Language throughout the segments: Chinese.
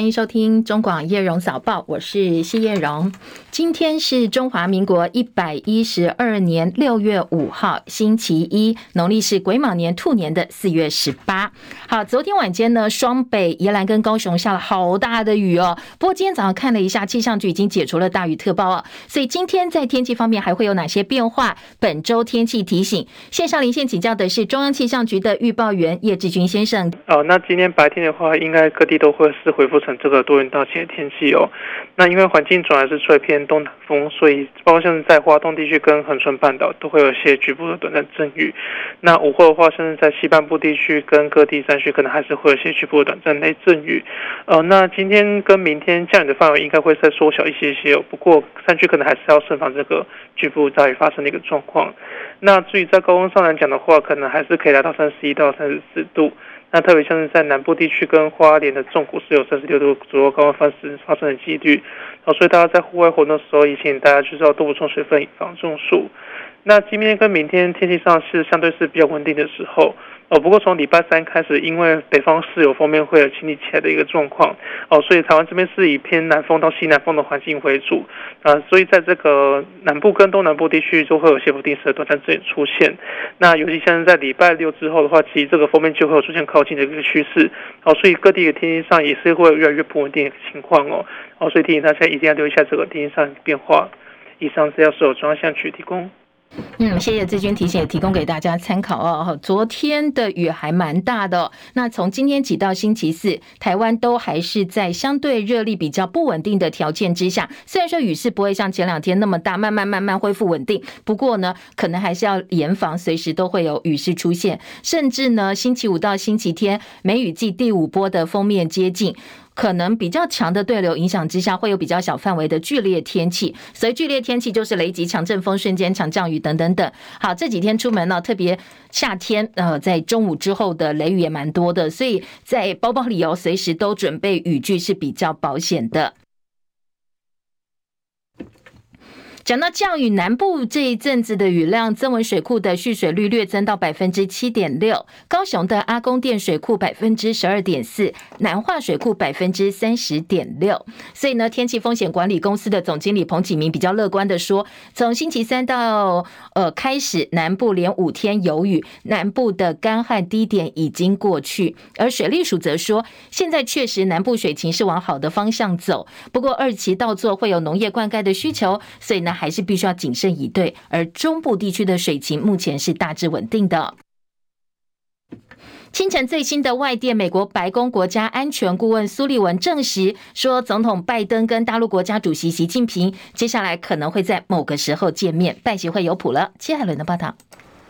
欢迎收听中广叶荣早报，我是谢叶荣。今天是中华民国一百一十二年六月五号，星期一，农历是癸卯年兔年的四月十八。好，昨天晚间呢，双北、宜兰跟高雄下了好大的雨哦。不过今天早上看了一下，气象局已经解除了大雨特报哦。所以今天在天气方面还会有哪些变化？本周天气提醒，线上连线请教的是中央气象局的预报员叶志军先生。哦，那今天白天的话，应该各地都会是恢复成这个多云到晴的天气哦。那因为环境主要是吹偏东南风，所以包括像是在华东地区跟恒春半岛都会有一些局部的短暂阵雨。那午后的话，甚至在西半部地区跟各地山区，可能还是会有些局部的短暂雷阵雨。呃，那今天跟明天降雨的范围应该会再缩小一些些哦。不过山区可能还是要慎防这个局部大雨发生的一个状况。那至于在高温上来讲的话，可能还是可以达到三十一到三十四度。那特别像是在南部地区跟花莲的纵谷是有三十六度左右高温发生发生的几率，所以大家在户外活动的时候，也请大家就是要多补充水分，以防中暑。那今天跟明天天气上是相对是比较稳定的时候。哦，不过从礼拜三开始，因为北方是有锋面会有清理起来的一个状况，哦，所以台湾这边是以偏南风到西南风的环境为主，啊，所以在这个南部跟东南部地区就会有些不定时的短暂阵雨出现。那尤其像是在礼拜六之后的话，其实这个锋面就会有出现靠近的一个趋势，哦，所以各地的天气上也是会有越来越不稳定的情况哦，哦，所以提醒大家一定要留意一下这个天气上变化。以上资料是由中央气象局提供。嗯，谢谢志军提醒，也提供给大家参考哦。昨天的雨还蛮大的，那从今天起到星期四，台湾都还是在相对热力比较不稳定的条件之下。虽然说雨势不会像前两天那么大，慢慢慢慢恢复稳定，不过呢，可能还是要严防随时都会有雨势出现，甚至呢，星期五到星期天梅雨季第五波的锋面接近。可能比较强的对流影响之下，会有比较小范围的剧烈天气。所以剧烈天气就是雷击、强阵风、瞬间强降雨等等等。好，这几天出门呢，特别夏天，呃，在中午之后的雷雨也蛮多的，所以在包包里哦，随时都准备雨具是比较保险的。讲到降雨，南部这一阵子的雨量，增文水库的蓄水率略增到百分之七点六，高雄的阿公店水库百分之十二点四，南化水库百分之三十点六。所以呢，天气风险管理公司的总经理彭启明比较乐观的说，从星期三到呃开始，南部连五天有雨，南部的干旱低点已经过去。而水利署则说，现在确实南部水情是往好的方向走，不过二期稻作会有农业灌溉的需求，所以呢。还是必须要谨慎以对，而中部地区的水情目前是大致稳定的。清晨最新的外电，美国白宫国家安全顾问苏利文证实说，总统拜登跟大陆国家主席习近平接下来可能会在某个时候见面，拜习会有谱了。接下来的报道。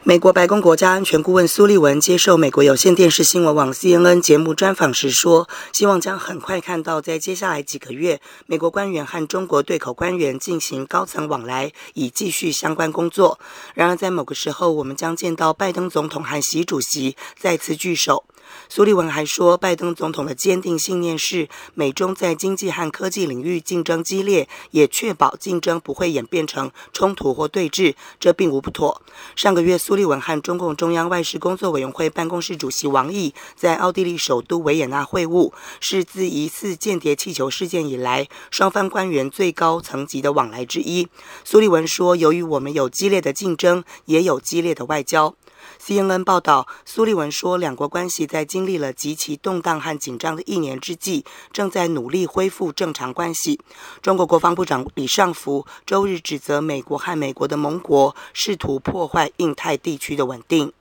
美国白宫国家安全顾问苏利文接受美国有线电视新闻网 CNN 节目专访时说：“希望将很快看到，在接下来几个月，美国官员和中国对口官员进行高层往来，以继续相关工作。然而，在某个时候，我们将见到拜登总统和习主席再次聚首。”苏利文还说，拜登总统的坚定信念是，美中在经济和科技领域竞争激烈，也确保竞争不会演变成冲突或对峙，这并无不妥。上个月，苏利文和中共中央外事工作委员会办公室主席王毅在奥地利首都维也纳会晤，是自疑似间谍气球事件以来，双方官员最高层级的往来之一。苏利文说，由于我们有激烈的竞争，也有激烈的外交。CNN 报道，苏利文说，两国关系在经历了极其动荡和紧张的一年之际，正在努力恢复正常关系。中国国防部长李尚福周日指责美国和美国的盟国试图破坏印太地区的稳定。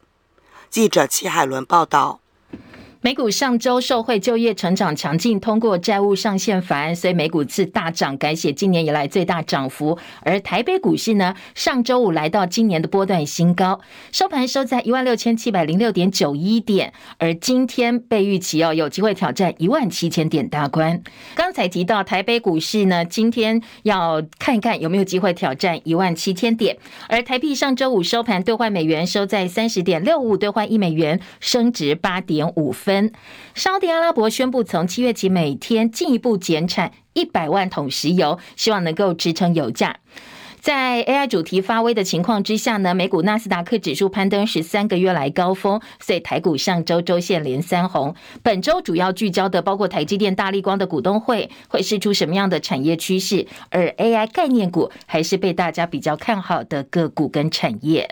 记者齐海伦报道。美股上周受惠就业成长强劲，通过债务上限法案，所以美股次大涨，改写今年以来最大涨幅。而台北股市呢，上周五来到今年的波段新高，收盘收在一万六千七百零六点九一点，而今天被预期哦有机会挑战一万七千点大关。刚才提到台北股市呢，今天要看一看有没有机会挑战一万七千点。而台币上周五收盘兑换美元收在三十点六五，兑换一美元升值八点五分。分，沙特阿拉伯宣布从七月起每天进一步减产一百万桶石油，希望能够支撑油价。在 AI 主题发威的情况之下呢，美股纳斯达克指数攀登十三个月来高峰，所以台股上周周线连三红。本周主要聚焦的包括台积电、大立光的股东会会释出什么样的产业趋势，而 AI 概念股还是被大家比较看好的个股跟产业。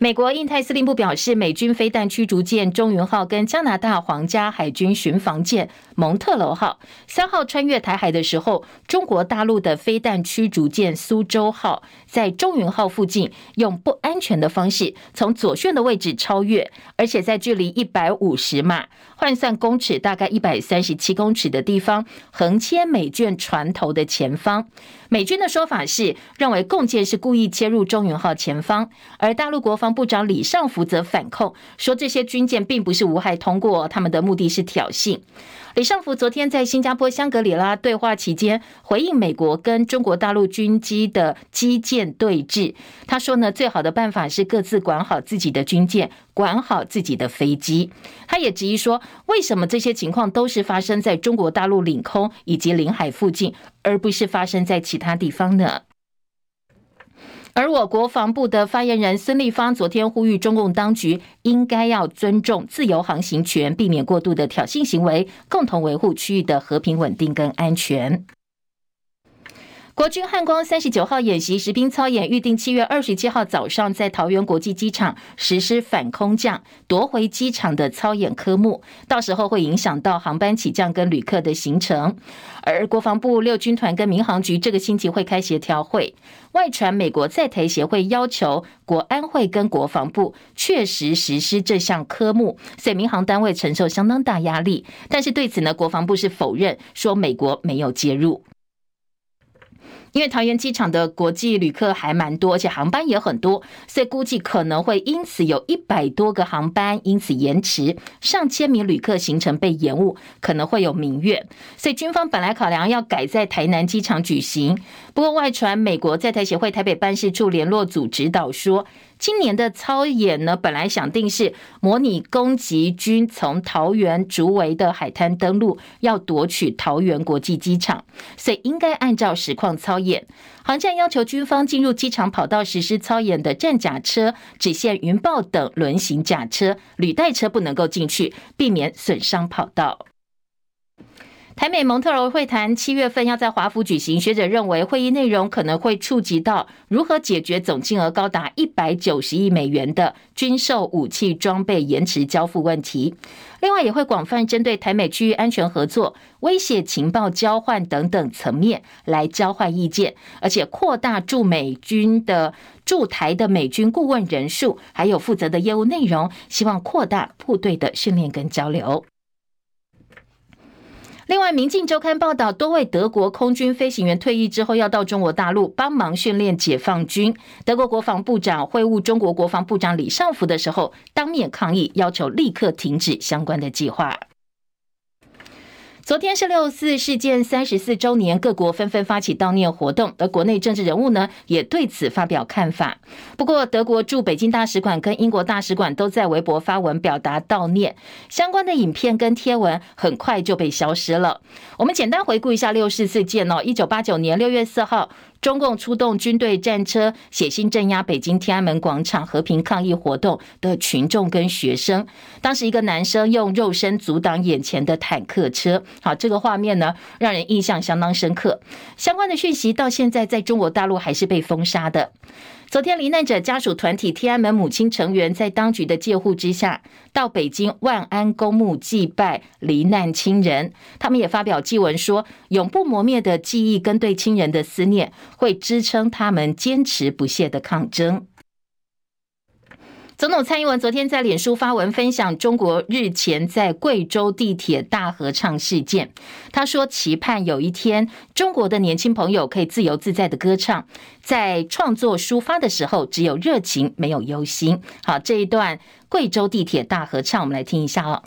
美国印太司令部表示，美军飞弹驱逐舰“中云号”跟加拿大皇家海军巡防舰“蒙特楼号”三号穿越台海的时候，中国大陆的飞弹驱逐舰“苏州号”在“中云号”附近用不安全的方式从左旋的位置超越，而且在距离一百五十码（换算公尺大概一百三十七公尺）的地方横切美舰船头的前方。美军的说法是认为共舰是故意切入“中云号”前方，而大陆国防部长李尚福则反控说，这些军舰并不是无害通过，他们的目的是挑衅。李尚福昨天在新加坡香格里拉对话期间，回应美国跟中国大陆军机的基建对峙。他说呢，最好的办法是各自管好自己的军舰，管好自己的飞机。他也质疑说，为什么这些情况都是发生在中国大陆领空以及领海附近，而不是发生在其他地方呢？而我国防部的发言人孙立方昨天呼吁中共当局应该要尊重自由航行权，避免过度的挑衅行为，共同维护区域的和平稳定跟安全。国军汉光三十九号演习实兵操演预定七月二十七号早上在桃园国际机场实施反空降夺回机场的操演科目，到时候会影响到航班起降跟旅客的行程。而国防部六军团跟民航局这个星期会开协调会，外传美国在台协会要求国安会跟国防部确实实施这项科目，所以民航单位承受相当大压力。但是对此呢，国防部是否认，说美国没有介入。因为桃园机场的国际旅客还蛮多，而且航班也很多，所以估计可能会因此有一百多个航班因此延迟，上千名旅客行程被延误，可能会有民怨。所以军方本来考量要改在台南机场举行，不过外传美国在台协会台北办事处联络组指导说。今年的操演呢，本来想定是模拟攻击军从桃园竹围的海滩登陆，要夺取桃园国际机场，所以应该按照实况操演。航站要求军方进入机场跑道实施操演的战甲车、只限云豹等轮型甲车，履带车不能够进去，避免损伤跑道。台美蒙特罗会谈七月份要在华府举行，学者认为会议内容可能会触及到如何解决总金额高达一百九十亿美元的军售武器装备延迟交付问题。另外，也会广泛针对台美区域安全合作、威胁情报交换等等层面来交换意见，而且扩大驻美军的驻台的美军顾问人数，还有负责的业务内容，希望扩大部队的训练跟交流。另外，《明镜周刊》报道，多位德国空军飞行员退役之后，要到中国大陆帮忙训练解放军。德国国防部长会晤中国国防部长李尚福的时候，当面抗议，要求立刻停止相关的计划。昨天是六四事件三十四周年，各国纷纷发起悼念活动，而国内政治人物呢也对此发表看法。不过，德国驻北京大使馆跟英国大使馆都在微博发文表达悼念，相关的影片跟贴文很快就被消失了。我们简单回顾一下六四事件哦，一九八九年六月四号。中共出动军队战车，血腥镇压北京天安门广场和平抗议活动的群众跟学生。当时一个男生用肉身阻挡眼前的坦克车，好，这个画面呢，让人印象相当深刻。相关的讯息到现在在中国大陆还是被封杀的。昨天，罹难者家属团体天安门母亲成员在当局的介护之下，到北京万安公墓祭拜罹难亲人。他们也发表祭文说：“永不磨灭的记忆跟对亲人的思念，会支撑他们坚持不懈的抗争。”总统蔡英文昨天在脸书发文分享中国日前在贵州地铁大合唱事件。他说：“期盼有一天，中国的年轻朋友可以自由自在的歌唱，在创作抒发的时候，只有热情，没有忧心。”好，这一段贵州地铁大合唱，我们来听一下哦。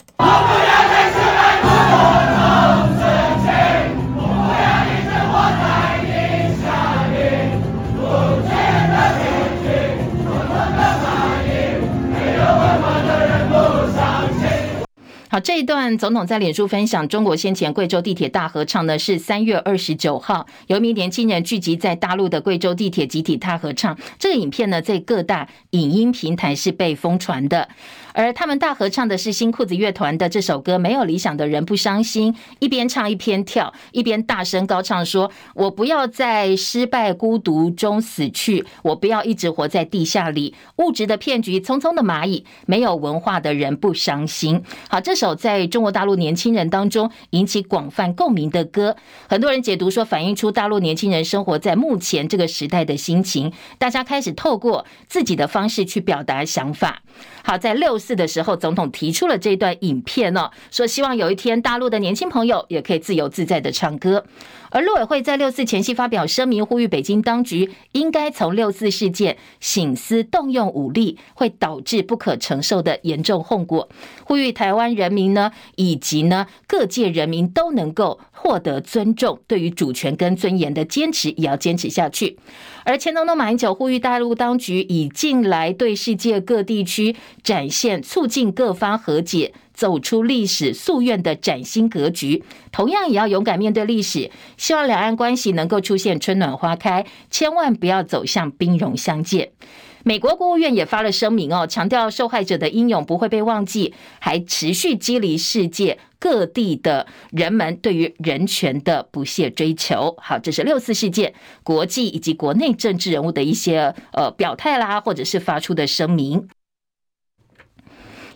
好，这一段总统在脸书分享，中国先前贵州地铁大合唱呢，是三月二十九号，有一名年轻人聚集在大陆的贵州地铁集体大合唱。这个影片呢，在各大影音平台是被疯传的。而他们大合唱的是新裤子乐团的这首歌《没有理想的人不伤心》，一边唱一边跳，一边大声高唱说：“我不要在失败孤独中死去，我不要一直活在地下里，物质的骗局，匆匆的蚂蚁，没有文化的人不伤心。”好，这首在中国大陆年轻人当中引起广泛共鸣的歌，很多人解读说反映出大陆年轻人生活在目前这个时代的心情，大家开始透过自己的方式去表达想法。好，在六四的时候，总统提出了这段影片哦，说希望有一天大陆的年轻朋友也可以自由自在的唱歌。而陆委会在六四前夕发表声明，呼吁北京当局应该从六四事件省思，动用武力会导致不可承受的严重后果，呼吁台湾人民呢，以及呢各界人民都能够获得尊重，对于主权跟尊严的坚持也要坚持下去。而前总统马英九呼吁大陆当局以近来对世界各地区展现促进各方和解。走出历史夙愿的崭新格局，同样也要勇敢面对历史。希望两岸关系能够出现春暖花开，千万不要走向兵戎相见。美国国务院也发了声明哦，强调受害者的英勇不会被忘记，还持续激励世界各地的人们对于人权的不懈追求。好，这是六四事件国际以及国内政治人物的一些呃表态啦，或者是发出的声明。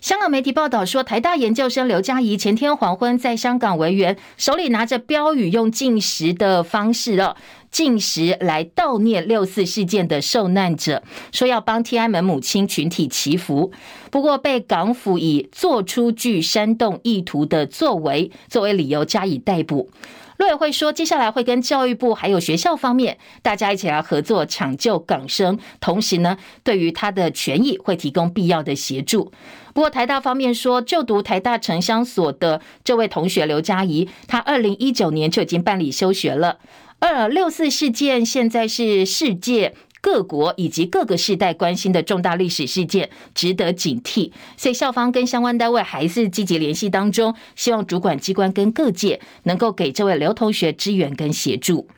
香港媒体报道说，台大研究生刘佳怡前天黄昏在香港维园，手里拿着标语，用禁食的方式哦，禁食来悼念六四事件的受难者，说要帮天安门母亲群体祈福。不过，被港府以做出具煽动意图的作为作为理由加以逮捕。陆委会说，接下来会跟教育部还有学校方面，大家一起来合作抢救港生，同时呢，对于他的权益会提供必要的协助。不过台大方面说，就读台大城乡所的这位同学刘佳怡，他二零一九年就已经办理休学了。二六四事件现在是世界。各国以及各个世代关心的重大历史事件，值得警惕。所以校方跟相关单位还是积极联系当中，希望主管机关跟各界能够给这位刘同学支援跟协助。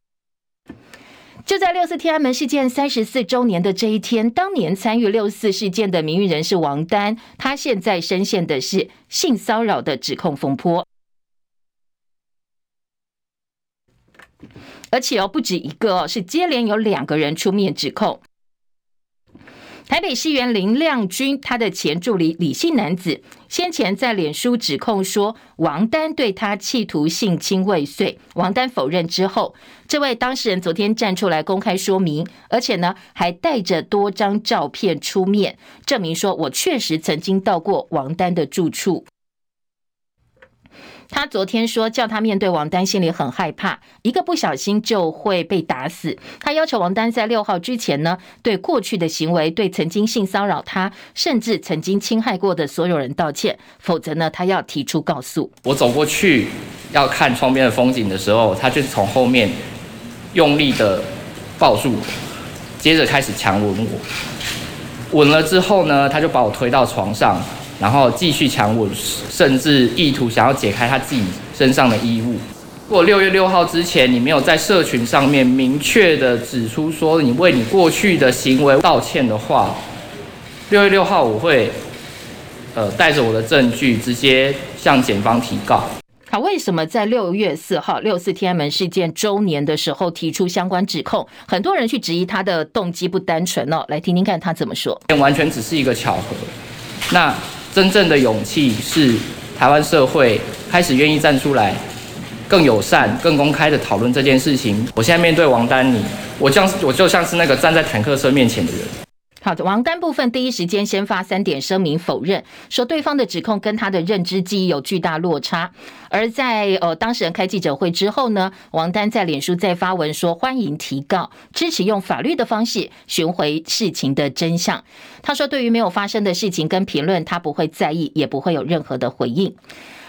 就在六四天安门事件三十四周年的这一天，当年参与六四事件的名誉人士王丹，他现在深陷的是性骚扰的指控风波。而且哦，不止一个哦，是接连有两个人出面指控。台北市议员林亮君，他的前助理李姓男子，先前在脸书指控说王丹对他企图性侵未遂，王丹否认之后，这位当事人昨天站出来公开说明，而且呢还带着多张照片出面证明说，我确实曾经到过王丹的住处。他昨天说，叫他面对王丹，心里很害怕，一个不小心就会被打死。他要求王丹在六号之前呢，对过去的行为、对曾经性骚扰他，甚至曾经侵害过的所有人道歉，否则呢，他要提出告诉。我走过去要看窗边的风景的时候，他就从后面用力的抱住我，接着开始强吻我。吻了之后呢，他就把我推到床上。然后继续强吻，甚至意图想要解开他自己身上的衣物。如果六月六号之前你没有在社群上面明确的指出说你为你过去的行为道歉的话，六月六号我会，呃，带着我的证据直接向检方提告。好为什么在六月四号六四天安门事件周年的时候提出相关指控？很多人去质疑他的动机不单纯哦，来听听看他怎么说。完全只是一个巧合。那。真正的勇气是台湾社会开始愿意站出来，更友善、更公开的讨论这件事情。我现在面对王丹妮，我像我就像是那个站在坦克车面前的人。好的，王丹部分第一时间先发三点声明否认，说对方的指控跟他的认知记忆有巨大落差。而在呃当事人开记者会之后呢，王丹在脸书再发文说欢迎提告，支持用法律的方式寻回事情的真相。他说对于没有发生的事情跟评论，他不会在意，也不会有任何的回应。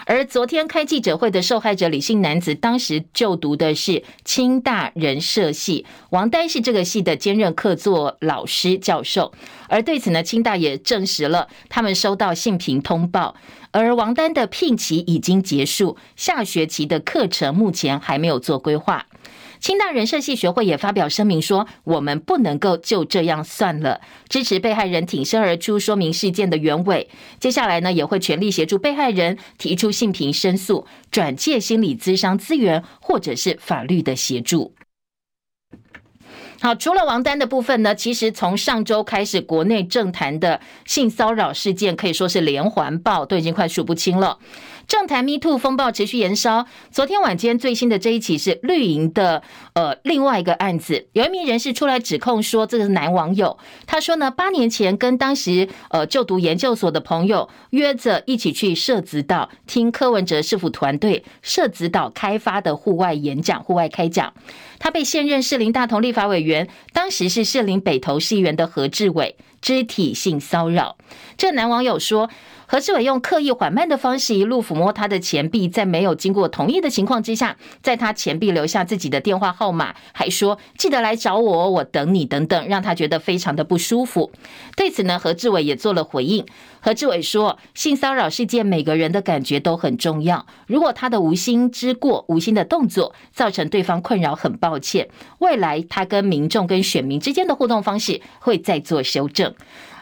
而昨天开记者会的受害者李姓男子，当时就读的是清大人社系，王丹是这个系的兼任客座老师教授。而对此呢，清大也证实了他们收到信平通报，而王丹的聘期已经结束，下学期的课程目前还没有做规划。清大人社系学会也发表声明说：“我们不能够就这样算了，支持被害人挺身而出，说明事件的原委。接下来呢，也会全力协助被害人提出性平申诉，转介心理咨商资源，或者是法律的协助。”好，除了王丹的部分呢，其实从上周开始，国内政坛的性骚扰事件可以说是连环爆，都已经快数不清了。政坛 Me Too 风暴持续延烧。昨天晚间最新的这一起是绿营的呃另外一个案子，有一名人士出来指控说，这个是男网友。他说呢，八年前跟当时呃就读研究所的朋友约着一起去社子岛听柯文哲市府团队社子岛开发的户外演讲、户外开讲。他被现任士林大同立法委员，当时是士林北投市议员的何志伟肢体性骚扰。这男网友说。何志伟用刻意缓慢的方式一路抚摸他的前臂，在没有经过同意的情况之下，在他前臂留下自己的电话号码，还说记得来找我，我等你等等，让他觉得非常的不舒服。对此呢，何志伟也做了回应。何志伟说，性骚扰事件每个人的感觉都很重要，如果他的无心之过、无心的动作造成对方困扰，很抱歉。未来他跟民众、跟选民之间的互动方式会再做修正。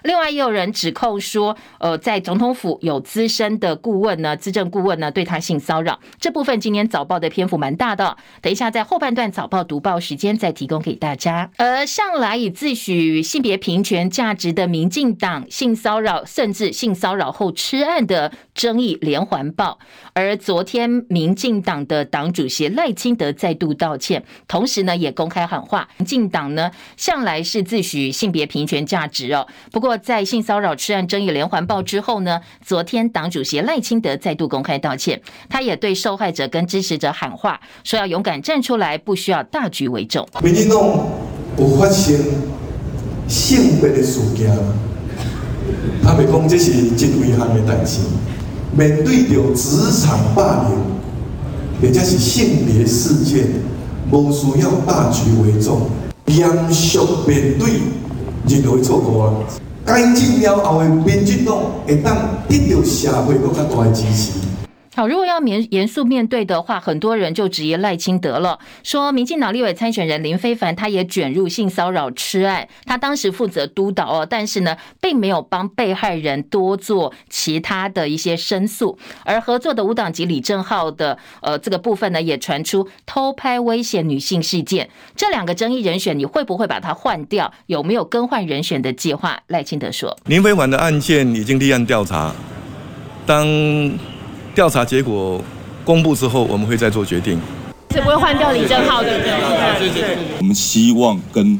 另外，也有人指控说，呃，在总统府有资深的顾问呢，资政顾问呢，对他性骚扰。这部分今天早报的篇幅蛮大的，等一下在后半段早报读报时间再提供给大家。而向来以自诩性别平权价值的民进党，性骚扰甚至性骚扰后吃案的争议连环爆。而昨天，民进党的党主席赖清德再度道歉，同时呢，也公开喊话，民进党呢向来是自诩性别平权价值哦，不过。在性骚扰吃案争议连环爆之后呢，昨天党主席赖清德再度公开道歉，他也对受害者跟支持者喊话，说要勇敢站出来，不需要大局为重。民进党有发生性别的事件，他们讲这是真遗憾的代志。面对着职场霸凌，或者是性别事件，无需要大局为重，严肃面对任何错误啊。改进了后的民进党会当得到社会更加大的支持。好，如果要严严肃面对的话，很多人就质疑赖清德了，说民进党立委参选人林非凡他也卷入性骚扰痴案，他当时负责督导哦，但是呢，并没有帮被害人多做其他的一些申诉，而合作的无党籍李正浩的呃这个部分呢，也传出偷拍威胁女性事件，这两个争议人选，你会不会把他换掉？有没有更换人选的计划？赖清德说，林非凡的案件已经立案调查，当。调查结果公布之后，我们会再做决定。是不会换掉李正浩的？我们希望跟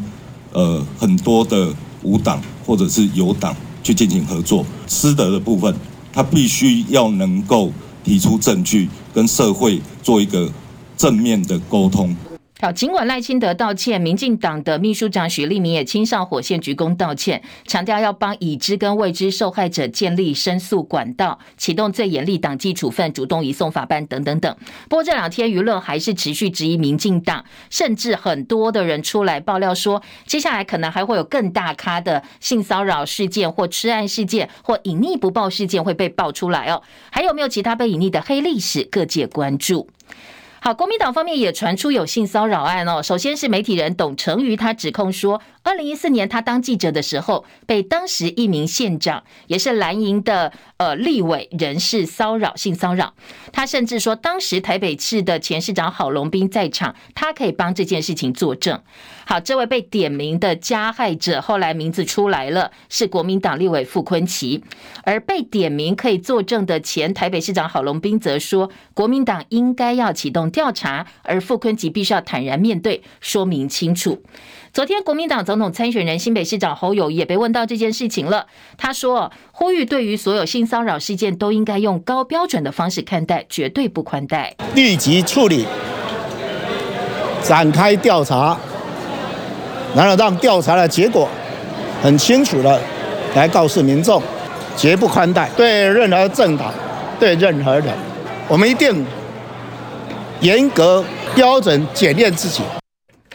呃很多的无党或者是有党去进行合作。师德的部分，他必须要能够提出证据，跟社会做一个正面的沟通。好，尽管赖清德道歉，民进党的秘书长许立明也亲上火线鞠躬道歉，强调要帮已知跟未知受害者建立申诉管道，启动最严厉党纪处分，主动移送法办等等等。不过这两天舆论还是持续质疑民进党，甚至很多的人出来爆料说，接下来可能还会有更大咖的性骚扰事件或吃案事件或隐匿不报事件会被爆出来哦。还有没有其他被隐匿的黑历史？各界关注。好，国民党方面也传出有性骚扰案哦。首先是媒体人董成瑜，他指控说，二零一四年他当记者的时候，被当时一名县长，也是蓝营的呃立委人士骚扰性骚扰。他甚至说，当时台北市的前市长郝龙斌在场，他可以帮这件事情作证。好，这位被点名的加害者，后来名字出来了，是国民党立委傅崐萁。而被点名可以作证的前台北市长郝龙斌则说，国民党应该要启动调查，而傅崐萁必须要坦然面对，说明清楚。昨天，国民党总统参选人新北市长侯友也被问到这件事情了。他说：“呼吁对于所有性骚扰事件都应该用高标准的方式看待，绝对不宽待，立即处理，展开调查，然后让调查的结果很清楚的来告诉民众，绝不宽待，对任何政党，对任何人我们一定严格标准检验自己。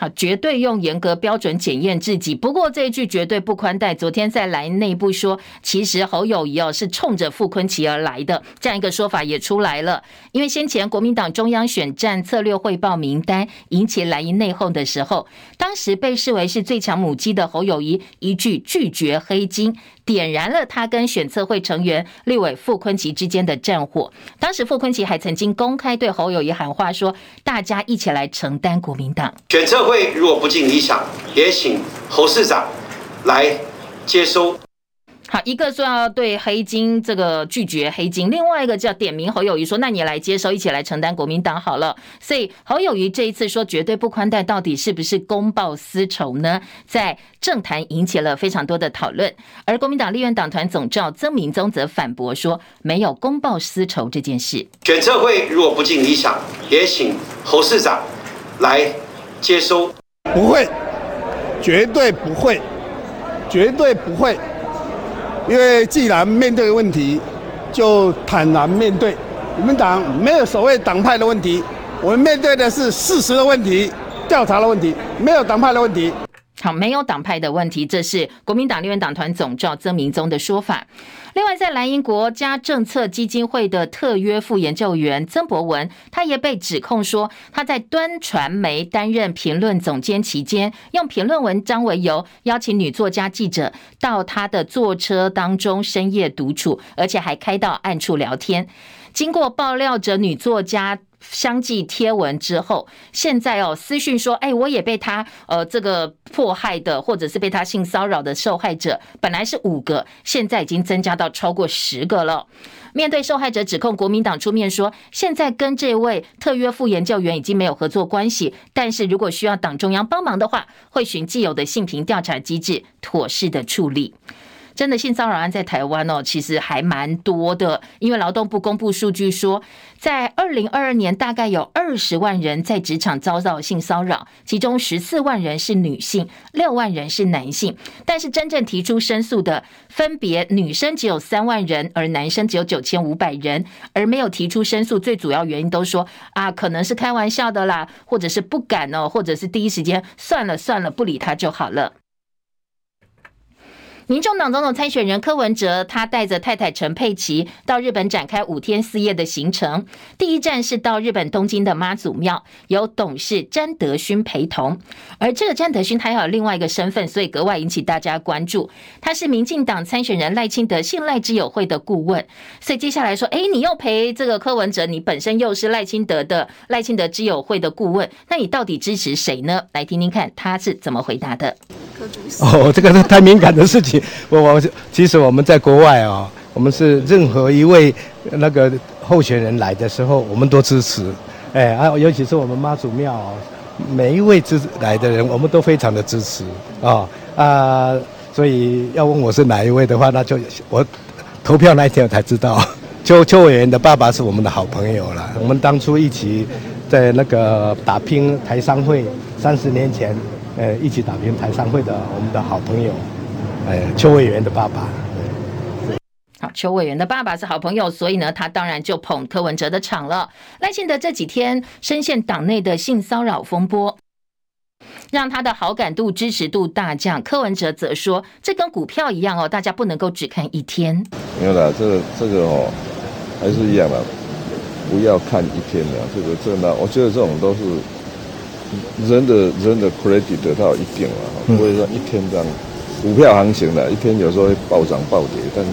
好，绝对用严格标准检验自己。不过这一句绝对不宽待，昨天在蓝营内部说，其实侯友谊哦是冲着傅崐萁而来的，这样一个说法也出来了。因为先前国民党中央选战策略汇报名单引起莱茵内讧的时候，当时被视为是最强母鸡的侯友谊一句拒绝黑金。点燃了他跟选策会成员立委傅崐萁之间的战火。当时傅崐萁还曾经公开对侯友谊喊话说：“大家一起来承担国民党选策会，如果不尽理想，也请侯市长来接收。”好，一个说要对黑金这个拒绝黑金，另外一个叫点名侯友谊说，那你来接收，一起来承担国民党好了。所以侯友谊这一次说绝对不宽待，到底是不是公报私仇呢？在政坛引起了非常多的讨论。而国民党立院党团总召曾明宗则反驳说，没有公报私仇这件事。选策会如果不尽理想，也请侯市长来接收。不会，绝对不会，绝对不会。因为既然面对问题，就坦然面对。我们党没有所谓党派的问题，我们面对的是事实的问题、调查的问题，没有党派的问题。好，没有党派的问题，这是国民党立院党团总召曾明宗的说法。另外，在莱茵国家政策基金会的特约副研究员曾博文，他也被指控说，他在端传媒担任评论总监期间，用评论文章为由，邀请女作家记者到他的坐车当中深夜独处，而且还开到暗处聊天。经过爆料者女作家。相继贴文之后，现在哦私讯说，哎，我也被他呃这个迫害的，或者是被他性骚扰的受害者，本来是五个，现在已经增加到超过十个了。面对受害者指控，国民党出面说，现在跟这位特约副研究员已经没有合作关系，但是如果需要党中央帮忙的话，会循既有的性平调查机制，妥适的处理。真的性骚扰案在台湾哦，其实还蛮多的。因为劳动部公布数据说，在二零二二年，大概有二十万人在职场遭到性骚扰，其中十四万人是女性，六万人是男性。但是真正提出申诉的，分别女生只有三万人，而男生只有九千五百人。而没有提出申诉，最主要原因都说啊，可能是开玩笑的啦，或者是不敢哦，或者是第一时间算了算了，不理他就好了。民众党总统参选人柯文哲，他带着太太陈佩琪到日本展开五天四夜的行程。第一站是到日本东京的妈祖庙，由董事詹德勋陪同。而这个詹德勋他还有另外一个身份，所以格外引起大家关注。他是民进党参选人赖清德信赖之友会的顾问。所以接下来说，哎，你又陪这个柯文哲，你本身又是赖清德的赖清德之友会的顾问，那你到底支持谁呢？来听听看他是怎么回答的。哦，这个是太敏感的事情。我我其实我们在国外啊，我们是任何一位那个候选人来的时候，我们都支持。哎啊，尤其是我们妈祖庙，每一位支来的人，我们都非常的支持啊啊。所以要问我是哪一位的话，那就我投票那一天我才知道。邱邱委员的爸爸是我们的好朋友了，我们当初一起在那个打拼台商会三十年前。呃，一起打拼台商会的我们的好朋友，呃，邱委员的爸爸。好，邱委员的爸爸是好朋友，所以呢，他当然就捧柯文哲的场了。赖清德这几天深陷党内的性骚扰风波，让他的好感度、支持度大降。柯文哲则说，这跟股票一样哦，大家不能够只看一天。没有啦，这个这个哦，还是一样的，不要看一天的，这个这那，我觉得这种都是。人的人的 credit 得到一定了，不会说一天这样，股票行情的，一天有时候会暴涨暴跌，但是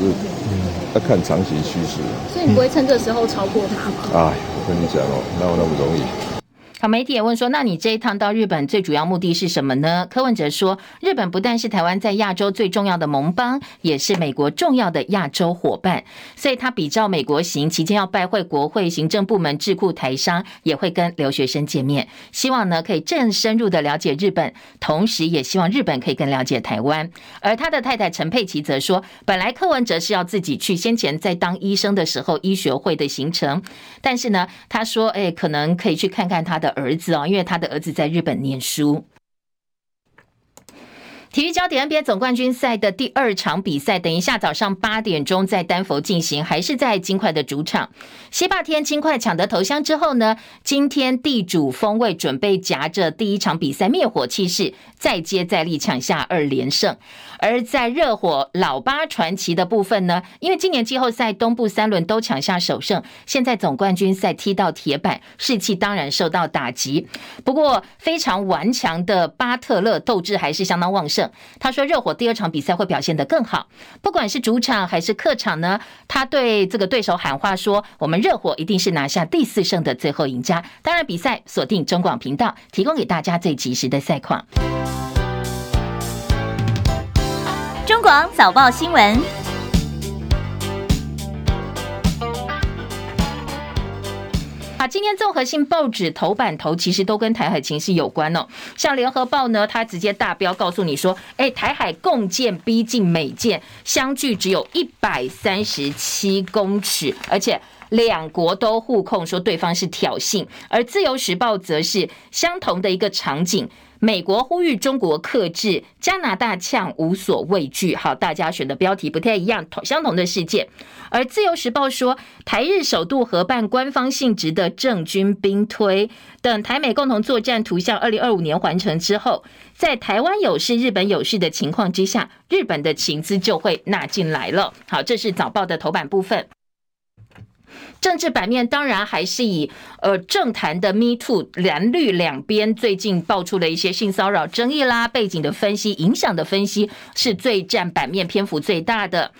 要看长期趋势。所以你不会趁这时候超过它吗？哎，我跟你讲哦，哪有那么容易？好，媒体也问说：“那你这一趟到日本最主要目的是什么呢？”柯文哲说：“日本不但是台湾在亚洲最重要的盟邦，也是美国重要的亚洲伙伴。所以他比照美国行，期间要拜会国会、行政部门、智库、台商，也会跟留学生见面，希望呢可以更深入的了解日本，同时也希望日本可以更了解台湾。”而他的太太陈佩琪则说：“本来柯文哲是要自己去，先前在当医生的时候医学会的行程，但是呢，他说：‘哎，可能可以去看看他的。’”儿子哦，因为他的儿子在日本念书。体育焦点 NBA 总冠军赛的第二场比赛，等一下早上八点钟在丹佛进行，还是在金块的主场。西霸天金块抢得头香之后呢，今天地主锋位准备夹着第一场比赛灭火气势，再接再厉抢下二连胜。而在热火老八传奇的部分呢，因为今年季后赛东部三轮都抢下首胜，现在总冠军赛踢到铁板，士气当然受到打击。不过非常顽强的巴特勒斗志还是相当旺盛。他说热火第二场比赛会表现得更好，不管是主场还是客场呢，他对这个对手喊话说：“我们热火一定是拿下第四胜的最后赢家。”当然，比赛锁定中广频道，提供给大家最及时的赛况。中广早报新闻。今天综合性报纸头版头其实都跟台海情势有关哦。像联合报呢，它直接大标告诉你说，哎，台海共建逼近美舰，相距只有一百三十七公尺，而且两国都互控说对方是挑衅。而自由时报则是相同的一个场景。美国呼吁中国克制，加拿大呛无所畏惧。好，大家选的标题不太一样，同相同的事件。而自由时报说，台日首度合办官方性质的政军兵推，等台美共同作战图像二零二五年完成之后，在台湾有事、日本有事的情况之下，日本的情资就会纳进来了。好，这是早报的头版部分。政治版面当然还是以呃政坛的 Me Too 蓝绿两边最近爆出的一些性骚扰争议啦，背景的分析、影响的分析是最占版面篇幅最大的。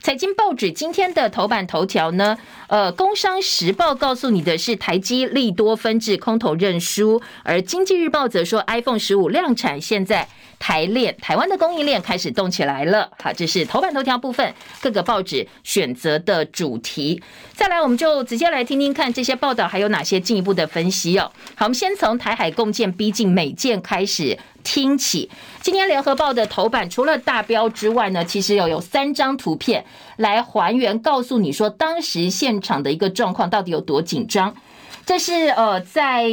财经报纸今天的头版头条呢，呃，工商时报告诉你的是台积利多分致空头认输，而经济日报则说 iPhone 十五量产现在。台链，台湾的供应链开始动起来了。好，这是头版头条部分，各个报纸选择的主题。再来，我们就直接来听听看这些报道还有哪些进一步的分析哦。好，我们先从台海共建逼近美舰开始听起。今天联合报的头版除了大标之外呢，其实有有三张图片来还原，告诉你说当时现场的一个状况到底有多紧张。这是呃，在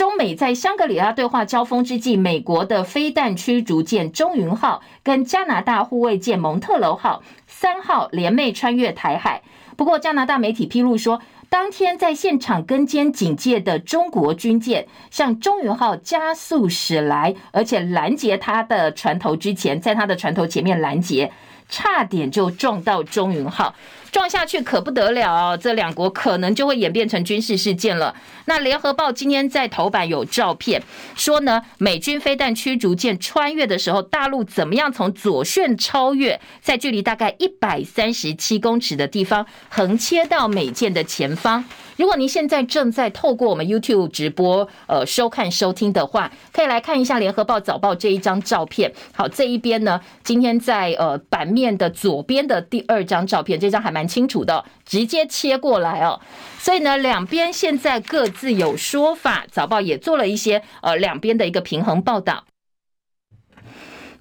中美在香格里拉对话交锋之际，美国的飞弹驱逐舰“中云号”跟加拿大护卫舰“蒙特楼号”三号联袂穿越台海。不过，加拿大媒体披露说，当天在现场跟监警戒的中国军舰向“中云号”加速驶来，而且拦截他的船头之前，在他的船头前面拦截，差点就撞到“中云号”。撞下去可不得了，这两国可能就会演变成军事事件了。那联合报今天在头版有照片，说呢，美军飞弹驱逐舰穿越的时候，大陆怎么样从左旋超越，在距离大概一百三十七公尺的地方横切到美舰的前方。如果您现在正在透过我们 YouTube 直播呃收看收听的话，可以来看一下联合报早报这一张照片。好，这一边呢，今天在呃版面的左边的第二张照片，这张还蛮清楚的，直接切过来哦。所以呢，两边现在各自有说法，早报也做了一些呃两边的一个平衡报道。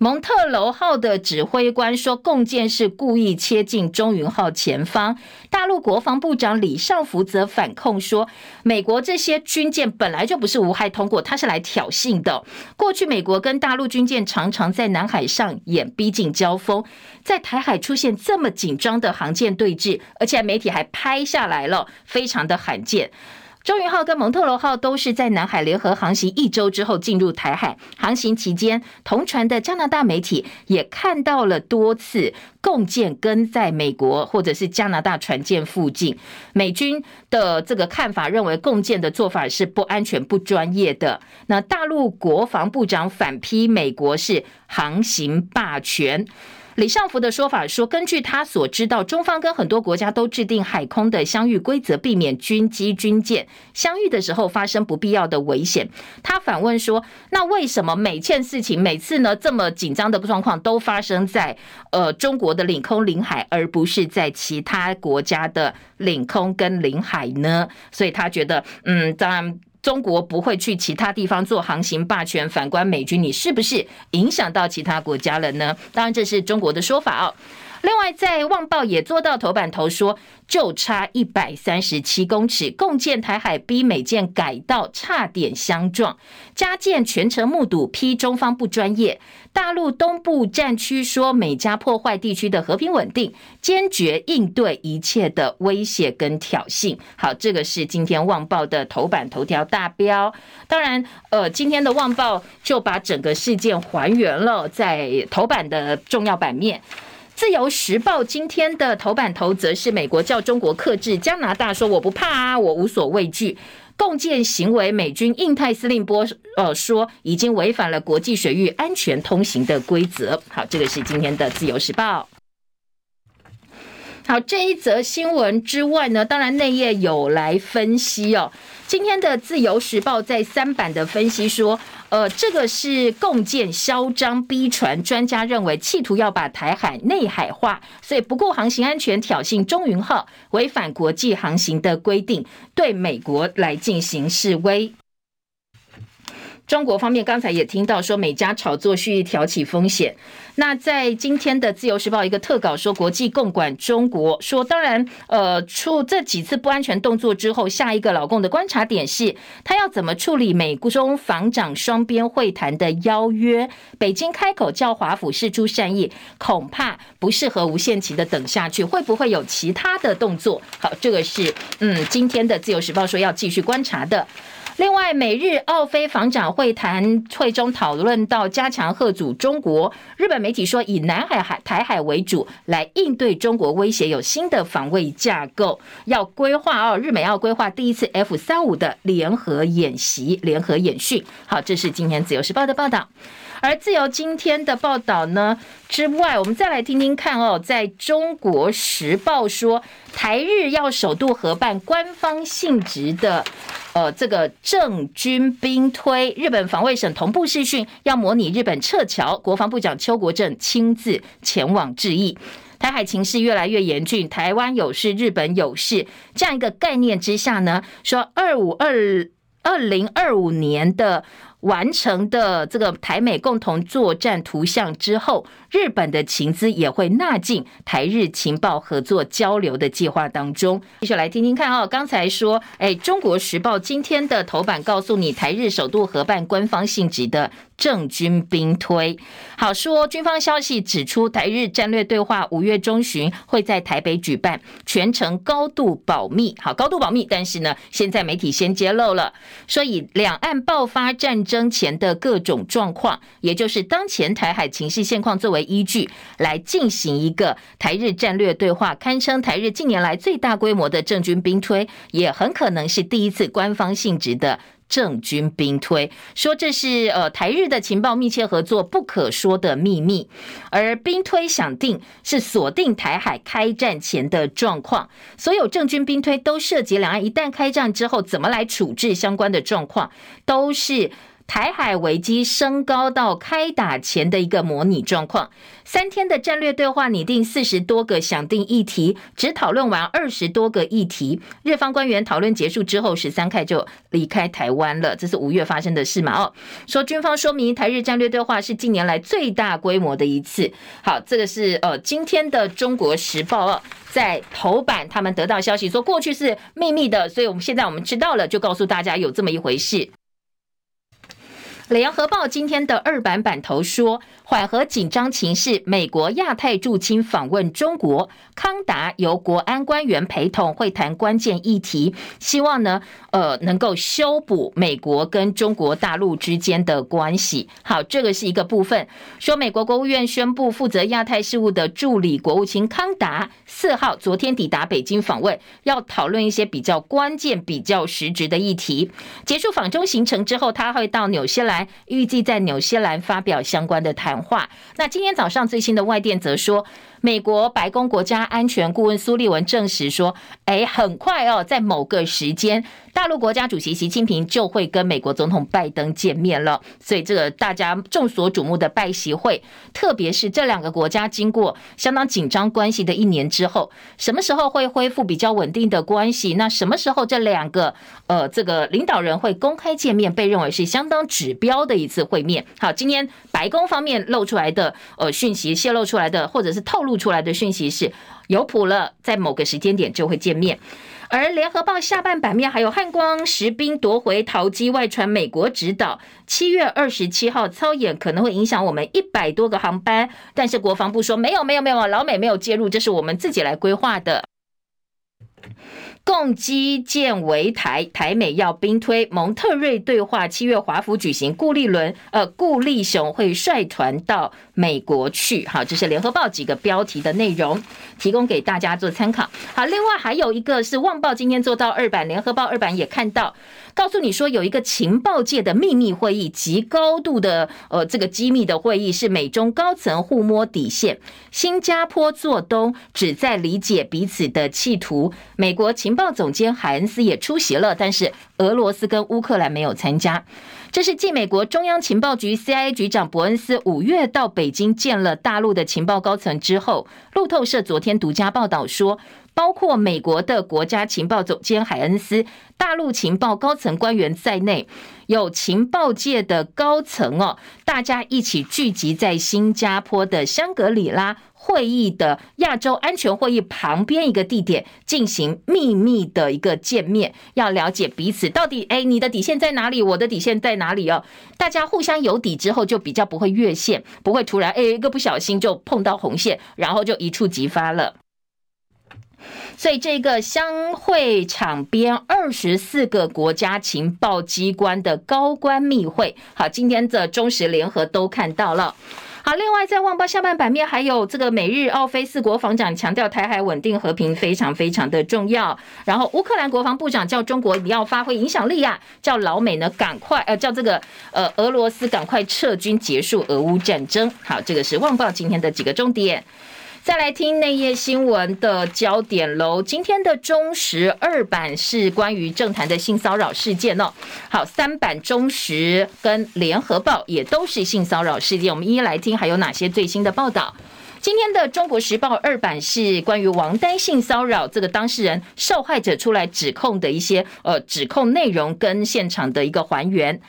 蒙特楼号的指挥官说，共建是故意切进中云号前方。大陆国防部长李尚福则反控说，美国这些军舰本来就不是无害通过，他是来挑衅的。过去美国跟大陆军舰常常在南海上演逼近交锋，在台海出现这么紧张的航舰对峙，而且媒体还拍下来了，非常的罕见。中云号跟蒙特罗号都是在南海联合航行一周之后进入台海航行期间，同船的加拿大媒体也看到了多次共建跟在美国或者是加拿大船舰附近。美军的这个看法认为，共建的做法是不安全、不专业的。那大陆国防部长反批美国是航行霸权。李尚福的说法说，根据他所知道，中方跟很多国家都制定海空的相遇规则，避免军机、军舰相遇的时候发生不必要的危险。他反问说：“那为什么每件事情每次呢这么紧张的状况都发生在呃中国的领空领海，而不是在其他国家的领空跟领海呢？”所以他觉得，嗯，当然。中国不会去其他地方做航行霸权，反观美军，你是不是影响到其他国家了呢？当然，这是中国的说法哦。另外，在《旺报》也做到头版头说，就差一百三十七公尺，共建台海逼美舰改道差点相撞，加建全程目睹，批中方不专业。大陆东部战区说，美加破坏地区的和平稳定，坚决应对一切的威胁跟挑衅。好，这个是今天《旺报》的头版头条大标。当然，呃，今天的《旺报》就把整个事件还原了，在头版的重要版面。自由时报今天的头版头则是美国叫中国克制，加拿大说我不怕啊，我无所畏惧。共建行为，美军印太司令波呃说已经违反了国际水域安全通行的规则。好，这个是今天的自由时报。好，这一则新闻之外呢，当然内页有来分析哦。今天的自由时报在三版的分析说，呃，这个是共建嚣张逼船，专家认为企图要把台海内海化，所以不顾航行安全，挑衅中云号，违反国际航行的规定，对美国来进行示威。中国方面刚才也听到说，美加炒作蓄意挑起风险。那在今天的自由时报一个特稿说，国际共管中国说，当然，呃，出这几次不安全动作之后，下一个老共的观察点是，他要怎么处理美中防长双边会谈的邀约？北京开口叫华府释出善意，恐怕不适合无限期的等下去，会不会有其他的动作？好，这个是嗯，今天的自由时报说要继续观察的。另外，美日澳菲防长会谈会中讨论到加强吓阻中国。日本媒体说，以南海海台海为主来应对中国威胁，有新的防卫架构，要规划哦。日美要规划第一次 F 三五的联合演习、联合演训。好，这是今天自由时报的报道。而自由今天的报道呢之外，我们再来听听看哦，在中国时报说，台日要首度合办官方性质的。呃，这个政军兵推，日本防卫省同步视讯，要模拟日本撤侨。国防部长邱国正亲自前往致意。台海情势越来越严峻，台湾有事，日本有事，这样一个概念之下呢，说二五二二零二五年的。完成的这个台美共同作战图像之后，日本的情资也会纳进台日情报合作交流的计划当中。继续来听听看哦，刚才说，哎，《中国时报》今天的头版告诉你，台日首度合办官方性质的政军兵推。好说，军方消息指出，台日战略对话五月中旬会在台北举办，全程高度保密。好，高度保密，但是呢，现在媒体先揭露了，说以两岸爆发战争前的各种状况，也就是当前台海情势现况作为依据，来进行一个台日战略对话，堪称台日近年来最大规模的政军兵推，也很可能是第一次官方性质的政军兵推。说这是呃台日的情报密切合作不可说的秘密，而兵推想定是锁定台海开战前的状况，所有政军兵推都涉及两岸一旦开战之后怎么来处置相关的状况，都是。台海危机升高到开打前的一个模拟状况，三天的战略对话拟定四十多个想定议题，只讨论完二十多个议题。日方官员讨论结束之后，十三开就离开台湾了。这是五月发生的事嘛？哦，说军方说明台日战略对话是近年来最大规模的一次。好，这个是呃今天的中国时报哦在头版他们得到消息说过去是秘密的，所以我们现在我们知道了，就告诉大家有这么一回事。联合报今天的二版版头说，缓和紧张情势，美国亚太驻青访问中国，康达由国安官员陪同会谈关键议题，希望呢，呃，能够修补美国跟中国大陆之间的关系。好，这个是一个部分。说美国国务院宣布，负责亚太事务的助理国务卿康达四号昨天抵达北京访问，要讨论一些比较关键、比较实质的议题。结束访中行程之后，他会到纽西兰。预计在纽西兰发表相关的谈话。那今天早上最新的外电则说，美国白宫国家安全顾问苏利文证实说，哎，很快哦，在某个时间，大陆国家主席习近平就会跟美国总统拜登见面了。所以，这个大家众所瞩目的拜习会，特别是这两个国家经过相当紧张关系的一年之后，什么时候会恢复比较稳定的关系？那什么时候这两个呃这个领导人会公开见面？被认为是相当指标的一次会面。好，今天白宫方面露出来的呃讯息，泄露出来的或者是透露。录出来的讯息是有谱了，在某个时间点就会见面。而联合报下半版面还有汉光实兵夺回桃机，外传美国指导七月二十七号操演可能会影响我们一百多个航班，但是国防部说没有没有没有，老美没有介入，这是我们自己来规划的。共机舰围台，台美要兵推蒙特瑞对话。七月华府举行，顾立伦呃顾立雄会率团到美国去。好，这是联合报几个标题的内容，提供给大家做参考。好，另外还有一个是《旺报》今天做到二版，联合报二版也看到。告诉你说，有一个情报界的秘密会议，极高度的呃这个机密的会议，是美中高层互摸底线。新加坡做东，旨在理解彼此的企图。美国情报总监海恩斯也出席了，但是俄罗斯跟乌克兰没有参加。这是继美国中央情报局 CIA 局长伯恩斯五月到北京见了大陆的情报高层之后，路透社昨天独家报道说。包括美国的国家情报总监海恩斯、大陆情报高层官员在内，有情报界的高层哦，大家一起聚集在新加坡的香格里拉会议的亚洲安全会议旁边一个地点进行秘密的一个见面，要了解彼此到底，哎，你的底线在哪里？我的底线在哪里哦？大家互相有底之后，就比较不会越线，不会突然哎一个不小心就碰到红线，然后就一触即发了。所以，这个相会场边二十四个国家情报机关的高官密会，好，今天的中时联合都看到了。好，另外在《旺报》下半版面还有这个美日澳菲四国防长强调台海稳定和平非常非常的重要。然后乌克兰国防部长叫中国你要发挥影响力啊，叫老美呢赶快呃叫这个呃俄罗斯赶快撤军结束俄乌战争。好，这个是《旺报》今天的几个重点。再来听内页新闻的焦点喽。今天的中时二版是关于政坛的性骚扰事件哦。好，三版中时跟联合报也都是性骚扰事件。我们一一来听，还有哪些最新的报道？今天的中国时报二版是关于王丹性骚扰这个当事人受害者出来指控的一些呃指控内容跟现场的一个还原。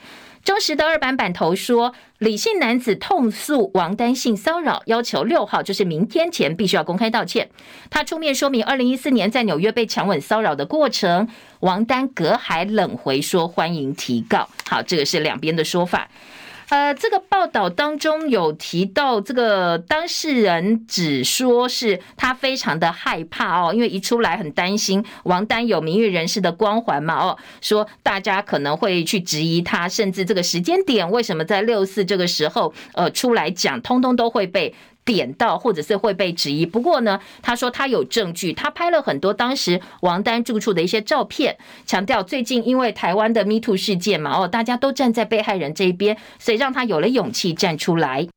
中时的二版版头说，李姓男子痛诉王丹性骚扰，要求六号就是明天前必须要公开道歉。他出面说明，二零一四年在纽约被强吻骚扰的过程，王丹隔海冷回说欢迎提告。好，这个是两边的说法。呃，这个报道当中有提到，这个当事人只说是他非常的害怕哦，因为一出来很担心王丹有名誉人士的光环嘛哦，说大家可能会去质疑他，甚至这个时间点为什么在六四这个时候呃出来讲，通通都会被。点到或者是会被质疑，不过呢，他说他有证据，他拍了很多当时王丹住处的一些照片，强调最近因为台湾的 Me Too 事件嘛，哦，大家都站在被害人这一边，所以让他有了勇气站出来。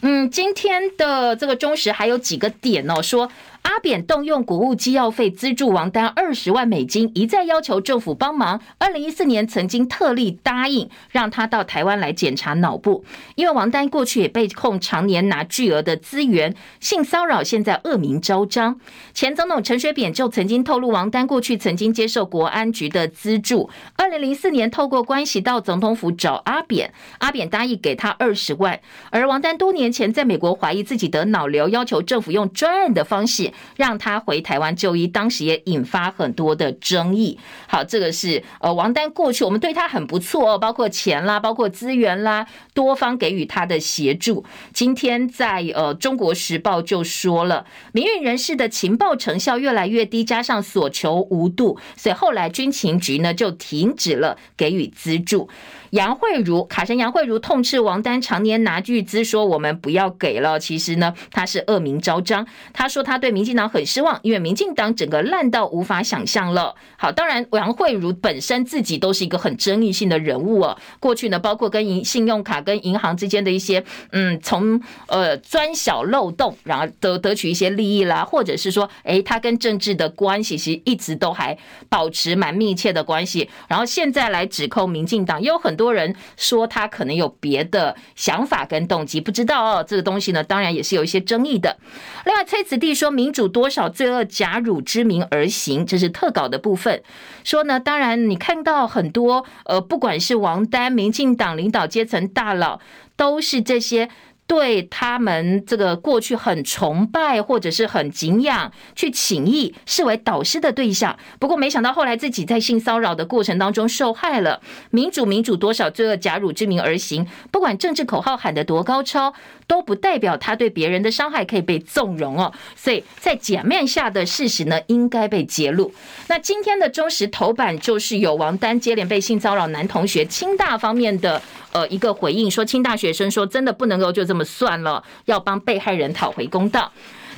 嗯，今天的这个中时还有几个点哦，说。阿扁动用国务机要费资助王丹二十万美金，一再要求政府帮忙。二零一四年曾经特例答应让他到台湾来检查脑部，因为王丹过去也被控常年拿巨额的资源性骚扰，现在恶名昭彰。前总统陈水扁就曾经透露，王丹过去曾经接受国安局的资助。二零零四年透过关系到总统府找阿扁，阿扁答应给他二十万。而王丹多年前在美国怀疑自己得脑瘤，要求政府用专案的方式。让他回台湾就医，当时也引发很多的争议。好，这个是呃王丹过去我们对他很不错哦，包括钱啦，包括资源啦，多方给予他的协助。今天在呃中国时报就说了，民运人士的情报成效越来越低，加上所求无度，所以后来军情局呢就停止了给予资助。杨慧如，卡神杨慧如痛斥王丹常年拿巨资，说我们不要给了。其实呢，他是恶名昭彰。他说他对民进党很失望，因为民进党整个烂到无法想象了。好，当然杨慧如本身自己都是一个很争议性的人物哦。过去呢，包括跟银信用卡跟银行之间的一些，嗯，从呃钻小漏洞，然后得得取一些利益啦，或者是说，诶，他跟政治的关系其实一直都还保持蛮密切的关系。然后现在来指控民进党，也有很。多人说他可能有别的想法跟动机，不知道哦。这个东西呢，当然也是有一些争议的。另外，崔慈弟说明民主多少罪恶假汝之名而行，这是特稿的部分。说呢，当然你看到很多呃，不管是王丹、民进党领导阶层大佬，都是这些对他们这个过去很崇拜或者是很敬仰，去请益视为导师的对象。不过没想到后来自己在性骚扰的过程当中受害了。民主民主，多少罪恶假汝之名而行，不管政治口号喊得多高超，都不代表他对别人的伤害可以被纵容哦。所以在假面下的事实呢，应该被揭露。那今天的中时头版就是有王丹接连被性骚扰男同学，清大方面的。呃，一个回应说，清大学生说，真的不能够就这么算了，要帮被害人讨回公道。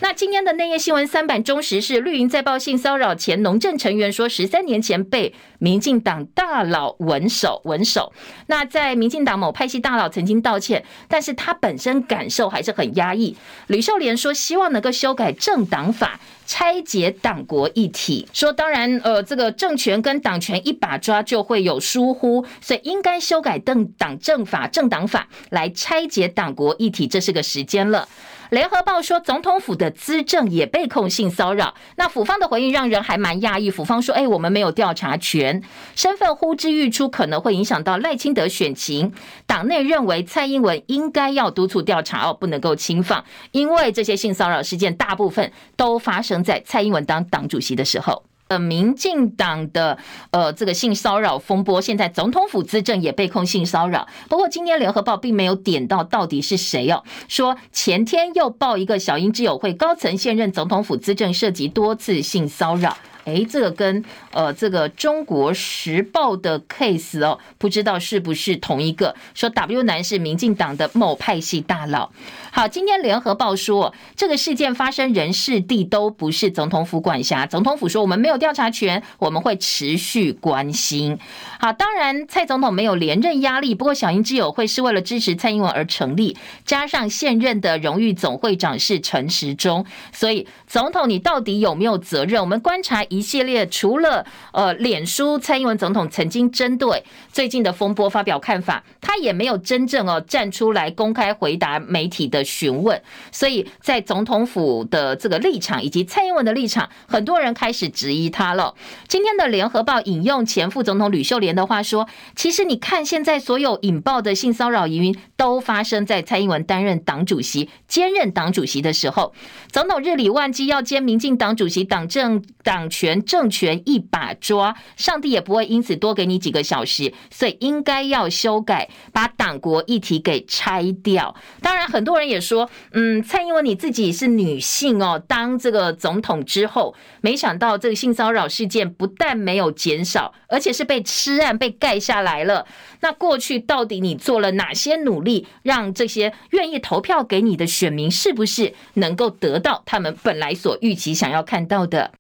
那今天的内页新闻三版中时是绿营再报性骚扰前农政成员说，十三年前被民进党大佬稳守稳守。那在民进党某派系大佬曾经道歉，但是他本身感受还是很压抑。吕秀莲说，希望能够修改政党法。拆解党国一体，说当然，呃，这个政权跟党权一把抓就会有疏忽，所以应该修改政党政法、政党法来拆解党国一体，这是个时间了。联合报说，总统府的资政也被控性骚扰。那府方的回应让人还蛮讶异。府方说：“哎，我们没有调查权，身份呼之欲出，可能会影响到赖清德选情。党内认为蔡英文应该要督促调查哦，不能够轻放，因为这些性骚扰事件大部分都发生在蔡英文当党主席的时候。”呃，民进党的呃这个性骚扰风波，现在总统府资政也被控性骚扰。不过今天联合报并没有点到到底是谁哦，说前天又报一个小英之友会高层现任总统府资政涉及多次性骚扰。诶，这个跟呃这个中国时报的 case 哦，不知道是不是同一个？说 W 男是民进党的某派系大佬。好，今天联合报说这个事件发生人事地都不是总统府管辖，总统府说我们没有调查权，我们会持续关心。好，当然蔡总统没有连任压力，不过小英之友会是为了支持蔡英文而成立，加上现任的荣誉总会长是陈时中，所以总统你到底有没有责任？我们观察一系列，除了呃脸书蔡英文总统曾经针对最近的风波发表看法，他也没有真正哦站出来公开回答媒体的询问，所以在总统府的这个立场以及蔡英文的立场，很多人开始质疑他了。今天的联合报引用前副总统吕秀莲的话说：“其实你看，现在所有引爆的性骚扰疑云都发生在蔡英文担任党主席、兼任党主席的时候。总统日理万机，要兼民进党主席、党政党权政权一把抓，上帝也不会因此多给你几个小时，所以应该要修改，把党国议题给拆掉。当然，很多人。”也说，嗯，蔡英文你自己是女性哦，当这个总统之后，没想到这个性骚扰事件不但没有减少，而且是被吃案被盖下来了。那过去到底你做了哪些努力，让这些愿意投票给你的选民，是不是能够得到他们本来所预期想要看到的？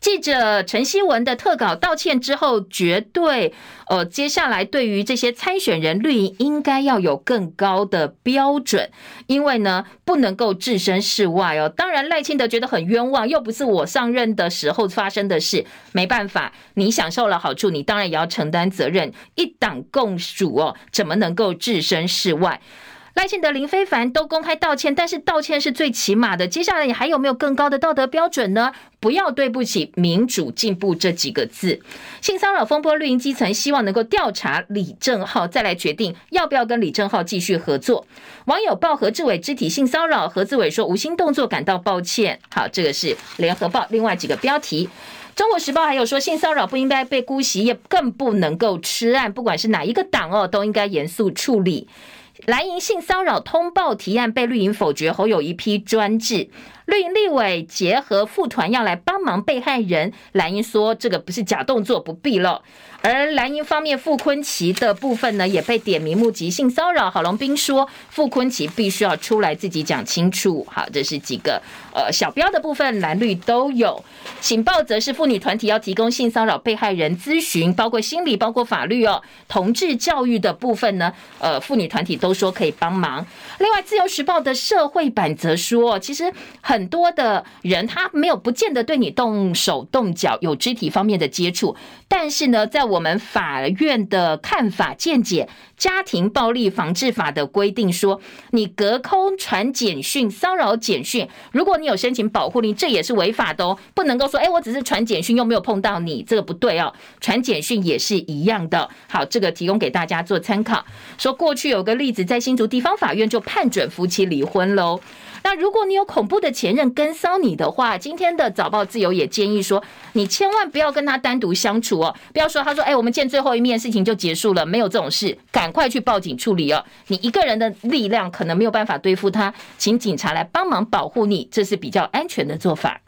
记者陈希文的特稿道歉之后，绝对呃，接下来对于这些参选人绿营应该要有更高的标准，因为呢不能够置身事外哦。当然赖清德觉得很冤枉，又不是我上任的时候发生的事，没办法，你享受了好处，你当然也要承担责任。一党共属哦，怎么能够置身事外？赖清德、林非凡都公开道歉，但是道歉是最起码的。接下来你还有没有更高的道德标准呢？不要对不起民主进步这几个字。性骚扰风波，绿营基层希望能够调查李正浩，再来决定要不要跟李正浩继续合作。网友报何志伟肢体性骚扰，何志伟说无心动作，感到抱歉。好，这个是联合报另外几个标题。中国时报还有说性骚扰不应该被姑息，也更不能够吃案，不管是哪一个党哦，都应该严肃处理。蓝营性骚扰通报提案被绿营否决，后，有一批专制。绿营立委结合副团要来帮忙被害人，蓝营说这个不是假动作，不必了。而蓝营方面，傅崐萁的部分呢，也被点名目击性骚扰。郝龙斌说，傅崐萁必须要出来自己讲清楚。好，这是几个呃小标的部分，蓝绿都有。警报则是妇女团体要提供性骚扰被害人咨询，包括心理、包括法律哦。同志教育的部分呢，呃，妇女团体都说可以帮忙。另外，自由时报的社会版则说，其实很多的人他没有不见得对你动手动脚，有肢体方面的接触，但是呢，在我们法院的看法见解，家庭暴力防治法的规定说，你隔空传简讯骚扰简讯，如果你有申请保护令，这也是违法的哦，不能够说，哎，我只是传简讯又没有碰到你，这个不对哦，传简讯也是一样的。好，这个提供给大家做参考。说过去有个例子在新竹地方法院就判准夫妻离婚喽。那如果你有恐怖的前任跟骚你的话，今天的早报自由也建议说，你千万不要跟他单独相处哦，不要说他说，哎，我们见最后一面，事情就结束了，没有这种事，赶快去报警处理哦。你一个人的力量可能没有办法对付他，请警察来帮忙保护你，这是比较安全的做法。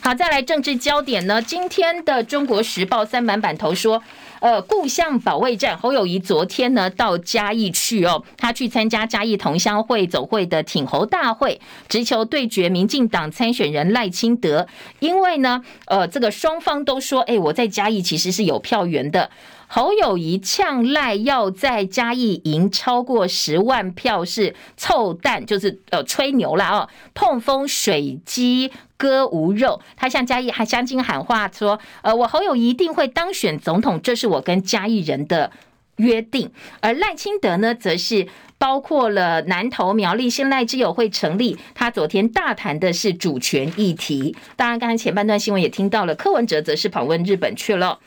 好，再来政治焦点呢，今天的中国时报三版版头说。呃，故乡保卫战，侯友谊昨天呢到嘉义去哦，他去参加嘉义同乡会总会的挺侯大会，直球对决民进党参选人赖清德。因为呢，呃，这个双方都说，哎，我在嘉义其实是有票源的。侯友宜呛赖要在嘉义赢超过十万票是臭蛋，就是呃吹牛啦哦，碰风水鸡。歌无肉，他向嘉义还相亲喊话说：“呃，我侯友一定会当选总统，这是我跟嘉义人的约定。”而赖清德呢，则是包括了南投苗栗新赖之友会成立，他昨天大谈的是主权议题。当然，刚才前半段新闻也听到了，柯文哲则是访问日本去了。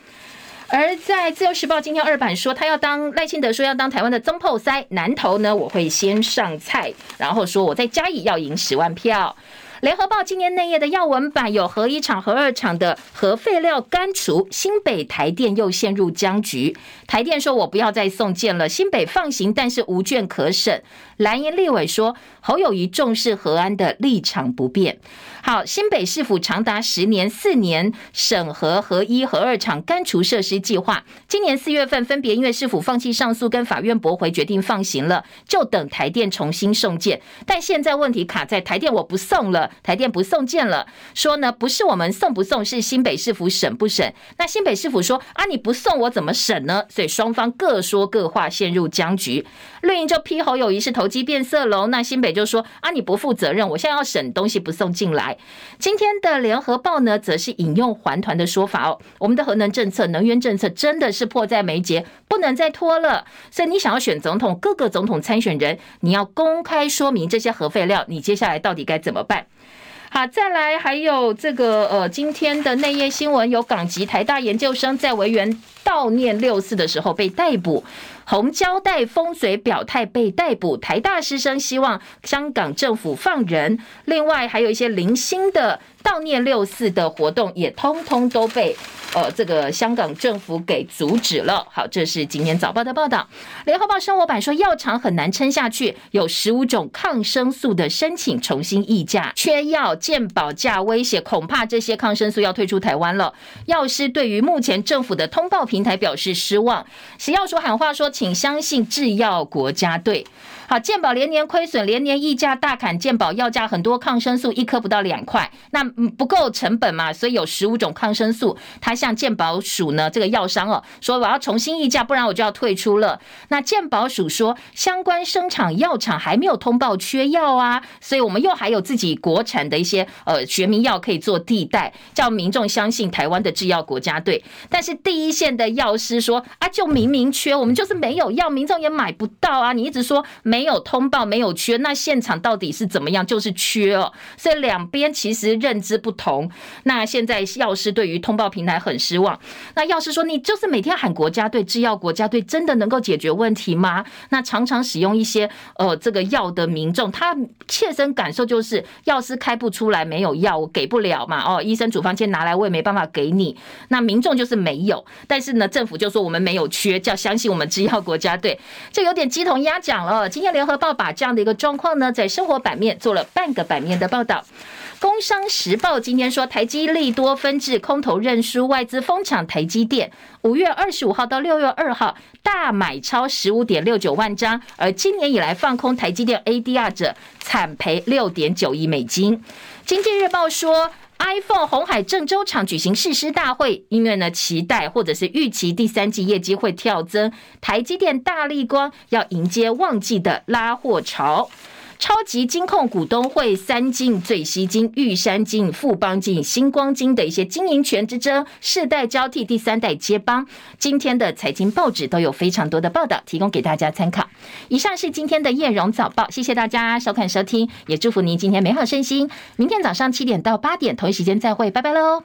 而在自由时报今天二版说，他要当赖清德说要当台湾的总统塞，南投呢，我会先上菜，然后说我在嘉义要赢十万票。联合报今年内页的要闻版有核一厂、核二厂的核废料干除，新北台电又陷入僵局。台电说：“我不要再送件了，新北放行，但是无卷可审。”蓝营立委说：“侯友谊重视核安的立场不变。”好，新北市府长达十年四年审核核一、核二厂干除设施计划，今年四月份分别因为市府放弃上诉跟法院驳回，决定放行了，就等台电重新送件。但现在问题卡在台电，我不送了，台电不送件了，说呢不是我们送不送，是新北市府审不审。那新北市府说啊你不送我怎么审呢？所以双方各说各话，陷入僵局。绿营就批侯友谊是投机变色龙，那新北就说啊你不负责任，我现在要审东西不送进来。今天的联合报呢，则是引用环团的说法哦，我们的核能政策、能源政策真的是迫在眉睫，不能再拖了。所以你想要选总统，各个总统参选人，你要公开说明这些核废料，你接下来到底该怎么办？好，再来还有这个呃，今天的内页新闻，有港籍台大研究生在维园悼念六四的时候被逮捕。红胶带封嘴表态被逮捕，台大师生希望香港政府放人。另外还有一些零星的悼念六四的活动，也通通都被呃这个香港政府给阻止了。好，这是今天早报的报道。联合报生活版说，药厂很难撑下去，有十五种抗生素的申请重新议价，缺药，健保价威胁，恐怕这些抗生素要退出台湾了。药师对于目前政府的通报平台表示失望，食药署喊话说。请相信制药国家队。好，健保连年亏损，连年溢价大砍，健保药价很多抗生素一颗不到两块，那不够成本嘛？所以有十五种抗生素，他向健保署呢这个药商哦说，我要重新议价，不然我就要退出了。那健保署说，相关生产药厂还没有通报缺药啊，所以我们又还有自己国产的一些呃学名药可以做替代，叫民众相信台湾的制药国家队。但是第一线的药师说啊，就明明缺，我们就是没有药，民众也买不到啊，你一直说没。没有通报，没有缺，那现场到底是怎么样？就是缺哦，所以两边其实认知不同。那现在药师对于通报平台很失望。那药师说：“你就是每天喊国家队、制药国家队，真的能够解决问题吗？”那常常使用一些呃这个药的民众，他切身感受就是药师开不出来，没有药，我给不了嘛。哦，医生处方箋拿来，我也没办法给你。那民众就是没有，但是呢，政府就说我们没有缺，叫相信我们制药国家队，这有点鸡同鸭讲了。天。联合报把这样的一个状况呢，在生活版面做了半个版面的报道。工商时报今天说，台积利多分致空头认输，外资疯抢台积电。五月二十五号到六月二号大买超十五点六九万张，而今年以来放空台积电 ADR 者惨赔六点九亿美金。经济日报说。iPhone 红海郑州厂举行誓师大会，因为呢期待或者是预期第三季业绩会跳增，台积电、大力光要迎接旺季的拉货潮。超级金控股东会三金、最西金、玉山金、富邦金、星光金的一些经营权之争，世代交替，第三代接棒。今天的财经报纸都有非常多的报道，提供给大家参考。以上是今天的叶荣早报，谢谢大家收看收听，也祝福您今天美好身心。明天早上七点到八点同一时间再会，拜拜喽。